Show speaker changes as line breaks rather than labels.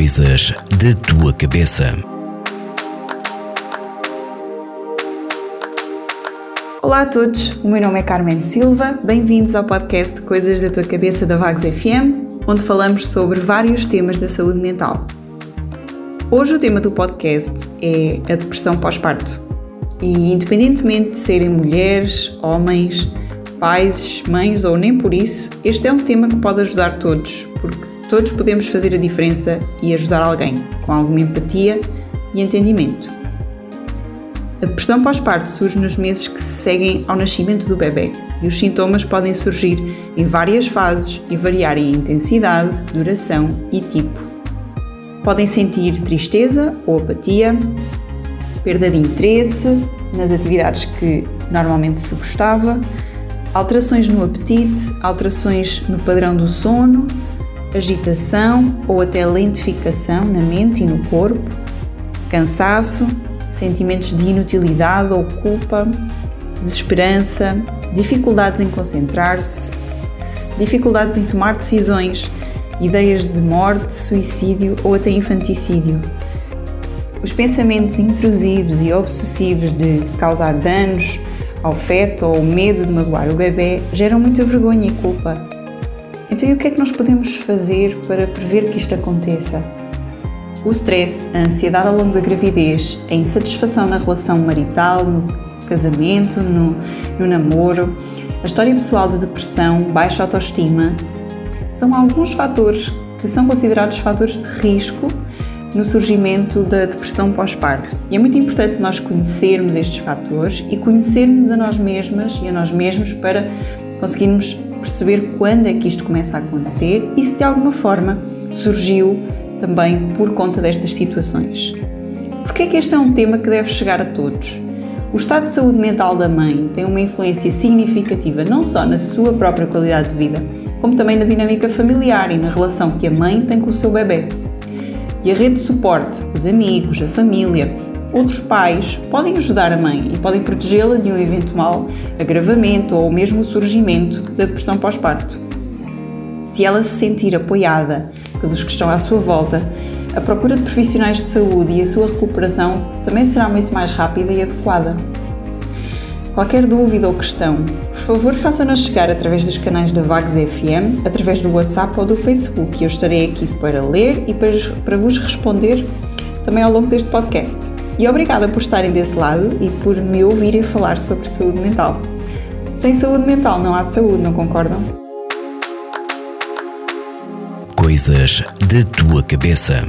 Coisas da tua cabeça.
Olá a todos, o meu nome é Carmen Silva, bem-vindos ao podcast Coisas da tua cabeça da Vagos FM, onde falamos sobre vários temas da saúde mental. Hoje o tema do podcast é a depressão pós-parto. E independentemente de serem mulheres, homens, pais, mães ou nem por isso, este é um tema que pode ajudar todos, porque todos podemos fazer a diferença e ajudar alguém com alguma empatia e entendimento. A depressão pós-parto surge nos meses que se seguem ao nascimento do bebê e os sintomas podem surgir em várias fases e variar em intensidade, duração e tipo. Podem sentir tristeza ou apatia, perda de interesse nas atividades que normalmente se gostava, alterações no apetite, alterações no padrão do sono, agitação ou até lentificação na mente e no corpo, cansaço, sentimentos de inutilidade ou culpa, desesperança, dificuldades em concentrar-se, dificuldades em tomar decisões, ideias de morte, suicídio ou até infanticídio. Os pensamentos intrusivos e obsessivos de causar danos ao feto ou o medo de magoar o bebê geram muita vergonha e culpa. Então, e o que é que nós podemos fazer para prever que isto aconteça? O stress, a ansiedade ao longo da gravidez, a insatisfação na relação marital, no casamento, no, no namoro, a história pessoal de depressão, baixa autoestima, são alguns fatores que são considerados fatores de risco no surgimento da depressão pós-parto. E é muito importante nós conhecermos estes fatores e conhecermos a nós mesmas e a nós mesmos para conseguirmos perceber quando é que isto começa a acontecer e se de alguma forma surgiu também por conta destas situações. Porque é que este é um tema que deve chegar a todos? O estado de saúde mental da mãe tem uma influência significativa não só na sua própria qualidade de vida, como também na dinâmica familiar e na relação que a mãe tem com o seu bebê. E a rede de suporte, os amigos, a família, outros pais podem ajudar a mãe e podem protegê-la de um eventual agravamento ou mesmo surgimento da depressão pós-parto. Se ela se sentir apoiada pelos que estão à sua volta, a procura de profissionais de saúde e a sua recuperação também será muito mais rápida e adequada. Qualquer dúvida ou questão, por favor faça-nos chegar através dos canais da Vagos FM, através do WhatsApp ou do Facebook eu estarei aqui para ler e para vos responder também ao longo deste podcast. E obrigada por estarem desse lado e por me ouvirem falar sobre saúde mental. Sem saúde mental não há saúde, não concordam?
Coisas da tua cabeça.